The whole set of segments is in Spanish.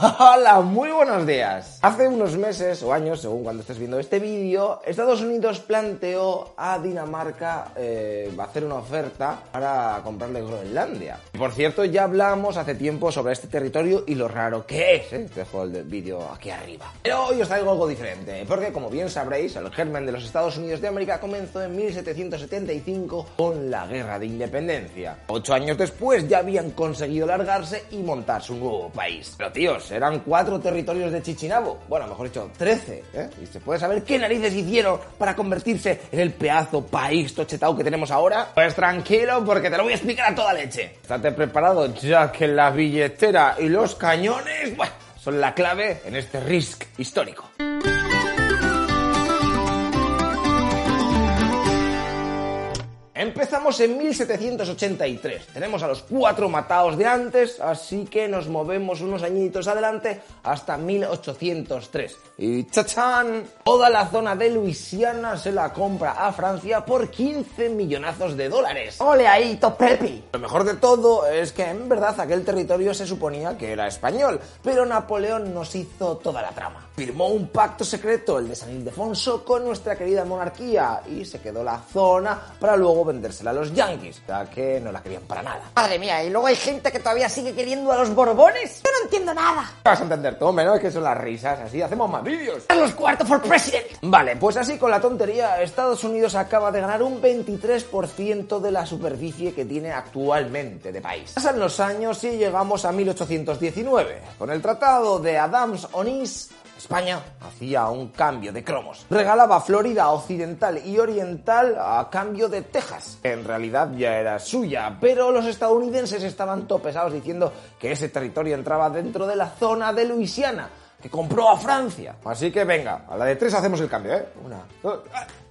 Hola, muy buenos días. Hace unos meses o años, según cuando estés viendo este vídeo, Estados Unidos planteó a Dinamarca eh, hacer una oferta para comprarle Groenlandia. Por cierto, ya hablamos hace tiempo sobre este territorio y lo raro que es. ¿eh? Dejo el vídeo aquí arriba. Pero hoy os traigo algo diferente, porque como bien sabréis, el germen de los Estados Unidos de América comenzó en 1775 con la Guerra de Independencia. Ocho años después ya habían conseguido largarse y montar su nuevo país. Pero tíos, eran cuatro territorios de Chichinabo. Bueno, mejor dicho, trece. ¿eh? Y se puede saber qué narices hicieron para convertirse en el pedazo país tochetao que tenemos ahora. Pues tranquilo, porque te lo voy a explicar a toda leche. Estate preparado, ya que la billetera y los cañones, son la clave en este risk histórico. Empezamos en 1783. Tenemos a los cuatro matados de antes, así que nos movemos unos añitos adelante hasta 1803. Y chachán, toda la zona de Luisiana se la compra a Francia por 15 millonazos de dólares. ¡Ole ahí, Topepi! Lo mejor de todo es que en verdad aquel territorio se suponía que era español, pero Napoleón nos hizo toda la trama. Firmó un pacto secreto, el de San Ildefonso, con nuestra querida monarquía y se quedó la zona para luego vendérsela a los yankees, ya que no la querían para nada. Madre mía, y luego hay gente que todavía sigue queriendo a los Borbones. Yo no entiendo nada. Vas a entender tú, menos que son las risas, así hacemos más vídeos. Carlos IV for president. Vale, pues así con la tontería, Estados Unidos acaba de ganar un 23% de la superficie que tiene actualmente de país. Pasan los años y llegamos a 1819. Con el tratado de Adams-Onís, España hacía un cambio de cromos. Regalaba Florida Occidental y Oriental a cambio de Texas. En realidad ya era suya, pero los estadounidenses estaban topesados diciendo que ese territorio entraba dentro de la zona de Luisiana que compró a Francia. Así que venga, a la de tres hacemos el cambio, ¿eh? Una, dos,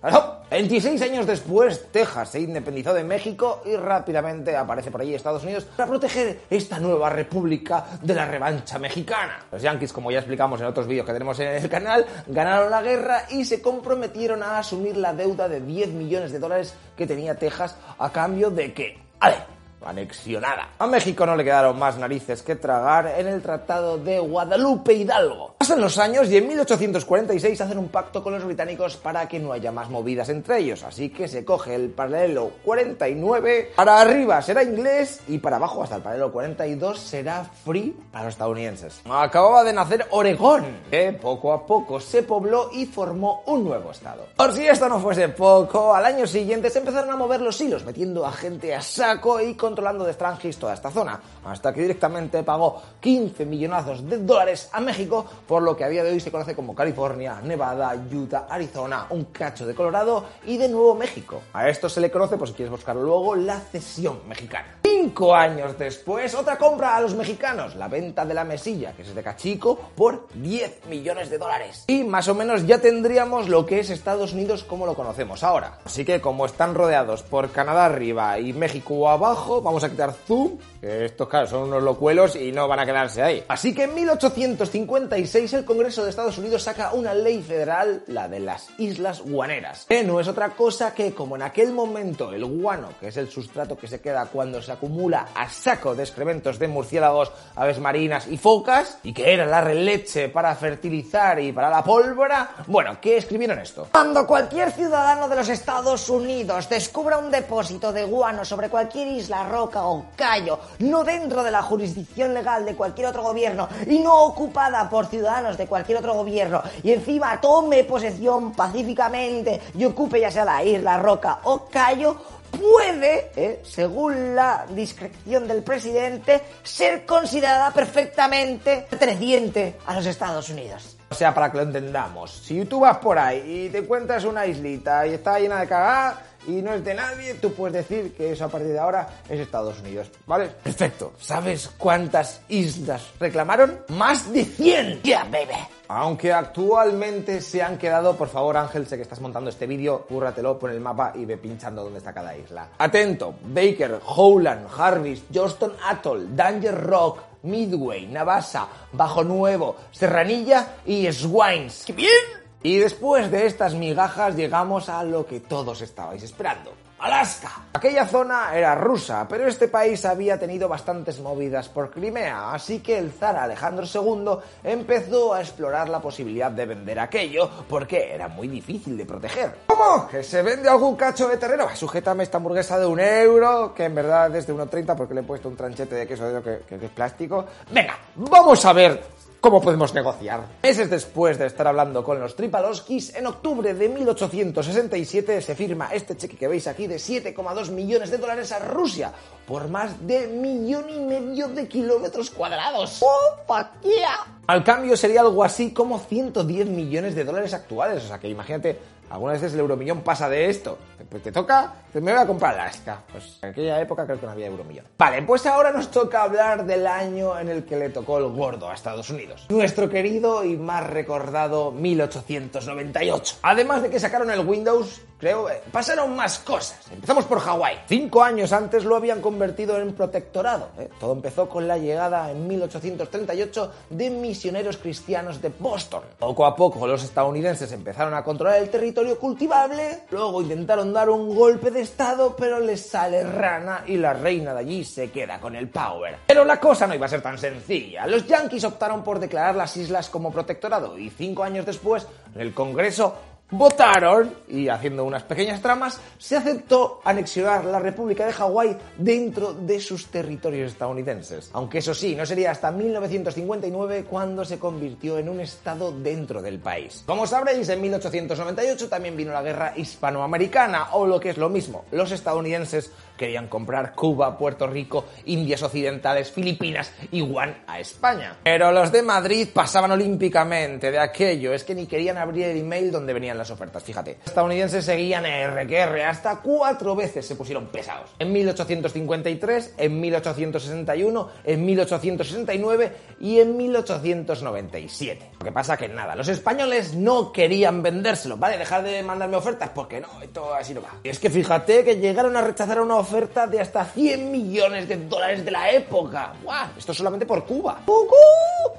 ¡ah! 26 años después, Texas se independizó de México y rápidamente aparece por ahí Estados Unidos para proteger esta nueva república de la revancha mexicana. Los yankees, como ya explicamos en otros vídeos que tenemos en el canal, ganaron la guerra y se comprometieron a asumir la deuda de 10 millones de dólares que tenía Texas a cambio de que... ¡Ale! Anexionada. A México no le quedaron más narices que tragar en el Tratado de Guadalupe Hidalgo. Pasan los años y en 1846 hacen un pacto con los británicos para que no haya más movidas entre ellos, así que se coge el paralelo 49, para arriba será inglés y para abajo hasta el paralelo 42 será free para los estadounidenses. Acababa de nacer Oregón, que poco a poco se pobló y formó un nuevo estado. Por si esto no fuese poco, al año siguiente se empezaron a mover los hilos, metiendo a gente a saco y controlando de Strangis toda esta zona, hasta que directamente pagó 15 millonazos de dólares a México por lo que a día de hoy se conoce como California, Nevada, Utah, Arizona, un cacho de Colorado y de Nuevo México. A esto se le conoce, por si quieres buscarlo luego, la cesión mexicana. Cinco años después, otra compra a los mexicanos, la venta de la mesilla, que es de cachico, por 10 millones de dólares. Y más o menos ya tendríamos lo que es Estados Unidos como lo conocemos ahora. Así que como están rodeados por Canadá arriba y México abajo, vamos a quitar zoom, estos claro son unos locuelos y no van a quedarse ahí. Así que en 1856 el Congreso de Estados Unidos saca una ley federal, la de las Islas Guaneras, que no es otra cosa que como en aquel momento el guano, que es el sustrato que se queda cuando se acumula a saco de excrementos de murciélagos, aves marinas y focas, y que era la releche para fertilizar y para la pólvora, bueno, ¿qué escribieron esto? Cuando cualquier ciudadano de los Estados Unidos descubra un depósito de guano sobre cualquier isla, roca o callo, no dentro de la jurisdicción legal de cualquier otro gobierno y no ocupada por ciudadanos de cualquier otro gobierno, y encima tome posesión pacíficamente y ocupe ya sea la isla, roca o callo, puede, eh, según la discreción del presidente, ser considerada perfectamente perteneciente a los Estados Unidos. O sea, para que lo entendamos, si tú vas por ahí y te encuentras una islita y está llena de cagada y no es de nadie, tú puedes decir que eso a partir de ahora es Estados Unidos, ¿vale? Perfecto. ¿Sabes cuántas islas reclamaron? Más de 100. Yeah, baby. Aunque actualmente se han quedado, por favor Ángel, sé que estás montando este vídeo, cúrratelo, pon el mapa y ve pinchando dónde está cada isla. Atento, Baker, Howland, Harvest, Johnston Atoll, Danger Rock, Midway, Navassa, Bajo Nuevo, Serranilla y Swines. ¡Qué bien! Y después de estas migajas llegamos a lo que todos estabais esperando. Alaska. Aquella zona era rusa, pero este país había tenido bastantes movidas por Crimea, así que el zar Alejandro II empezó a explorar la posibilidad de vender aquello porque era muy difícil de proteger. ¿Cómo? ¿Que se vende algún cacho de terreno? Sujétame esta hamburguesa de un euro, que en verdad es de 1,30 porque le he puesto un tranchete de queso de que, que, que es plástico. Venga, vamos a ver ¿Cómo podemos negociar? Meses después de estar hablando con los Tripaloskis, en octubre de 1867 se firma este cheque que veis aquí de 7,2 millones de dólares a Rusia por más de millón y medio de kilómetros cuadrados. ¡Oh, fuck yeah! Al cambio sería algo así como 110 millones de dólares actuales. O sea que imagínate, algunas veces el euromillón pasa de esto. Pues te toca, me voy a comprar Alaska. Pues en aquella época creo que no había euromillón. Vale, pues ahora nos toca hablar del año en el que le tocó el gordo a Estados Unidos. Nuestro querido y más recordado 1898. Además de que sacaron el Windows, creo, eh, pasaron más cosas. Empezamos por Hawái. Cinco años antes lo habían convertido en protectorado. ¿eh? Todo empezó con la llegada en 1838 de misioneros cristianos de Boston. Poco a poco los estadounidenses empezaron a controlar el territorio cultivable, luego intentaron dar un golpe de estado, pero les sale rana y la reina de allí se queda con el power. Pero la cosa no iba a ser tan sencilla. Los yankees optaron por declarar las islas como protectorado y cinco años después el Congreso votaron y haciendo unas pequeñas tramas se aceptó anexionar la República de Hawái dentro de sus territorios estadounidenses. Aunque eso sí, no sería hasta 1959 cuando se convirtió en un estado dentro del país. Como sabréis, en 1898 también vino la guerra hispanoamericana o lo que es lo mismo, los estadounidenses querían comprar Cuba, Puerto Rico, Indias Occidentales, Filipinas y Guam a España. Pero los de Madrid pasaban olímpicamente de aquello, es que ni querían abrir el email donde venían las ofertas, fíjate. Los estadounidenses seguían RQR, hasta cuatro veces se pusieron pesados. En 1853, en 1861, en 1869 y en 1897. Lo que pasa que nada, los españoles no querían vendérselo, ¿vale? Dejar de mandarme ofertas porque no, esto así no va. Y es que fíjate que llegaron a rechazar una oferta de hasta 100 millones de dólares de la época. ¡Guau! Esto solamente por Cuba. ¡Cucú!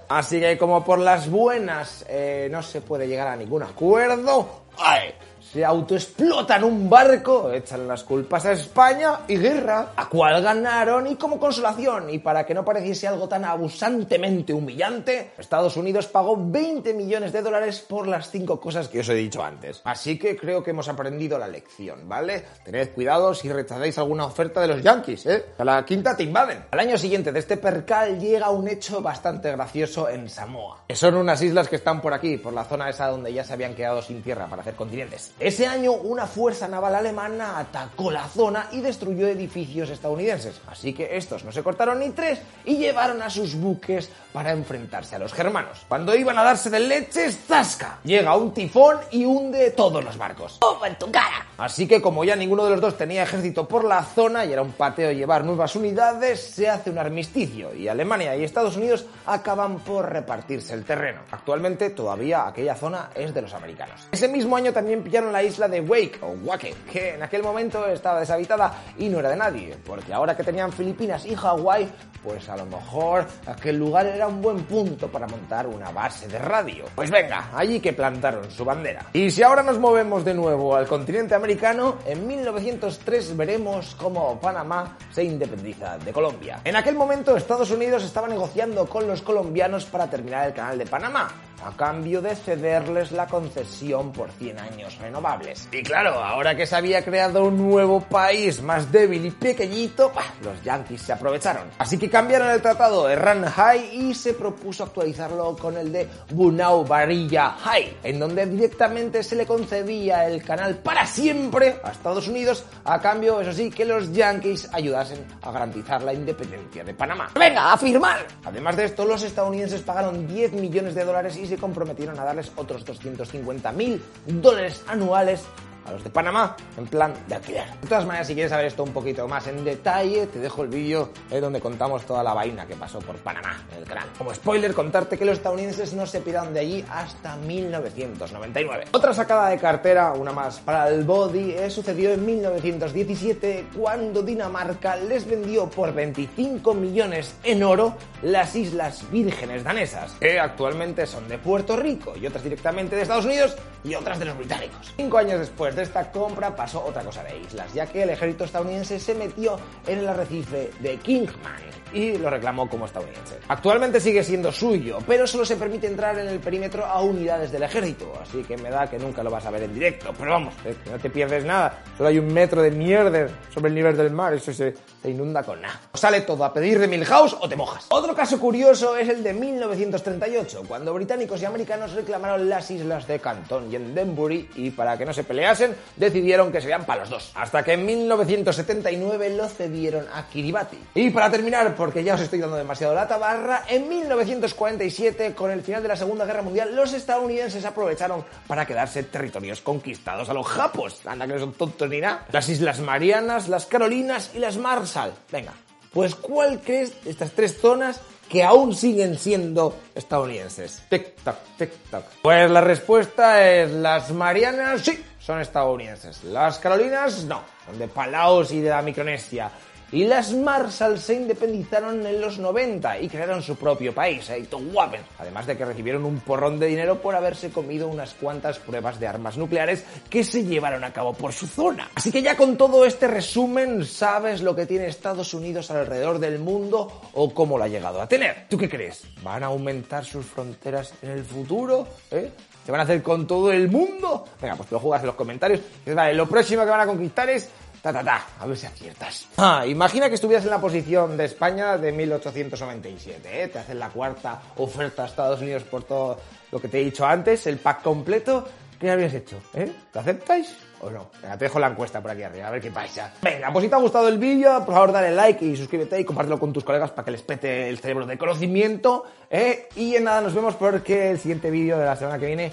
Así que como por las buenas eh, no se puede llegar a ningún acuerdo, ¡ay! Se autoexplotan un barco, echan las culpas a España y guerra, a cual ganaron y como consolación y para que no pareciese algo tan abusantemente humillante, Estados Unidos pagó 20 millones de dólares por las cinco cosas que os he dicho antes. Así que creo que hemos aprendido la lección, ¿vale? Tened cuidado si rechazáis alguna oferta de los Yankees, ¿eh? A la quinta te invaden. Al año siguiente de este percal llega un hecho bastante gracioso en Samoa, que son unas islas que están por aquí, por la zona esa donde ya se habían quedado sin tierra para hacer continentes. Ese año una fuerza naval alemana atacó la zona y destruyó edificios estadounidenses. Así que estos no se cortaron ni tres y llevaron a sus buques para enfrentarse a los germanos. Cuando iban a darse de leches, ¡zasca! Llega un tifón y hunde todos los barcos. ¡Oh, en tu cara! Así que como ya ninguno de los dos tenía ejército por la zona y era un pateo llevar nuevas unidades, se hace un armisticio y Alemania y Estados Unidos acaban por repartirse el terreno. Actualmente todavía aquella zona es de los americanos. Ese mismo año también pillaron la isla de Wake o Wake, que en aquel momento estaba deshabitada y no era de nadie, porque ahora que tenían Filipinas y Hawái, pues a lo mejor aquel lugar era un buen punto para montar una base de radio. Pues venga, allí que plantaron su bandera. Y si ahora nos movemos de nuevo al continente americano, en 1903 veremos cómo Panamá se independiza de Colombia. En aquel momento Estados Unidos estaba negociando con los colombianos para terminar el canal de Panamá, a cambio de cederles la concesión por 100 años renovables. Y claro, ahora que se había creado un nuevo país más débil y pequeñito, bah, los yankees se aprovecharon. Así que cambiaron el tratado de Ran High y se propuso actualizarlo con el de Bunau Varilla High, en donde directamente se le concedía el canal para siempre a Estados Unidos, a cambio, eso sí, que los yankees ayudasen a garantizar la independencia de Panamá. ¡Venga, a firmar! Además de esto, los estadounidenses pagaron 10 millones de dólares y se comprometieron a darles otros 250 mil dólares anuales a los de Panamá en plan de alquiler. De todas maneras, si quieres saber esto un poquito más en detalle, te dejo el vídeo eh, donde contamos toda la vaina que pasó por Panamá en el canal. Como spoiler, contarte que los estadounidenses no se piraron de allí hasta 1999. Otra sacada de cartera, una más para el body, eh, sucedió en 1917 cuando Dinamarca les vendió por 25 millones en oro las Islas Vírgenes danesas, que actualmente son de Puerto Rico y otras directamente de Estados Unidos y otras de los británicos. Cinco años después esta compra pasó otra cosa de islas, ya que el ejército estadounidense se metió en el arrecife de Kingman y lo reclamó como estadounidense. Actualmente sigue siendo suyo, pero solo se permite entrar en el perímetro a unidades del ejército, así que me da que nunca lo vas a ver en directo. Pero vamos, que no te pierdes nada, solo hay un metro de mierda sobre el nivel del mar, eso se, inunda con nada. Sale todo a pedir de Milhouse o te mojas. Otro caso curioso es el de 1938, cuando británicos y americanos reclamaron las islas de Cantón y Endenbury y para que no se peleasen decidieron que serían para los dos. Hasta que en 1979 lo cedieron a Kiribati. Y para terminar, porque ya os estoy dando demasiado la tabarra, en 1947, con el final de la Segunda Guerra Mundial, los estadounidenses aprovecharon para quedarse territorios conquistados a los japos. Anda que no son tontos ni nada. Las Islas Marianas, las Carolinas y las Marshall. Venga, pues ¿cuál crees de estas tres zonas que aún siguen siendo estadounidenses? Tic-tac, tic-tac. Pues la respuesta es las Marianas, sí, son estadounidenses. Las Carolinas, no, son de Palaos y de la Micronesia. Y las Marshall se independizaron en los 90 y crearon su propio país, guapen. Además de que recibieron un porrón de dinero por haberse comido unas cuantas pruebas de armas nucleares que se llevaron a cabo por su zona. Así que ya con todo este resumen, sabes lo que tiene Estados Unidos alrededor del mundo o cómo lo ha llegado a tener. ¿Tú qué crees? ¿Van a aumentar sus fronteras en el futuro? ¿Eh? ¿Se van a hacer con todo el mundo? Venga, pues te lo jugas en los comentarios. Y vale, lo próximo que van a conquistar es Ta, ta, ta, a ver si aciertas. Ah, imagina que estuvieras en la posición de España de 1897, ¿eh? Te hacen la cuarta oferta a Estados Unidos por todo lo que te he dicho antes, el pack completo. ¿Qué habrías hecho? ¿Eh? ¿Lo aceptáis o no? Venga, te dejo la encuesta por aquí arriba, a ver qué pasa. Venga, pues si te ha gustado el vídeo, por favor dale like y suscríbete y compártelo con tus colegas para que les pete el cerebro de conocimiento. ¿eh? Y en nada, nos vemos porque el siguiente vídeo de la semana que viene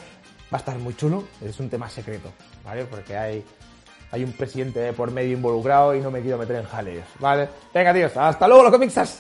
va a estar muy chulo. Es un tema secreto, ¿vale? Porque hay hay un presidente por medio involucrado y no me quiero meter en jaleos, ¿vale? Venga, tíos, hasta luego, los comixas.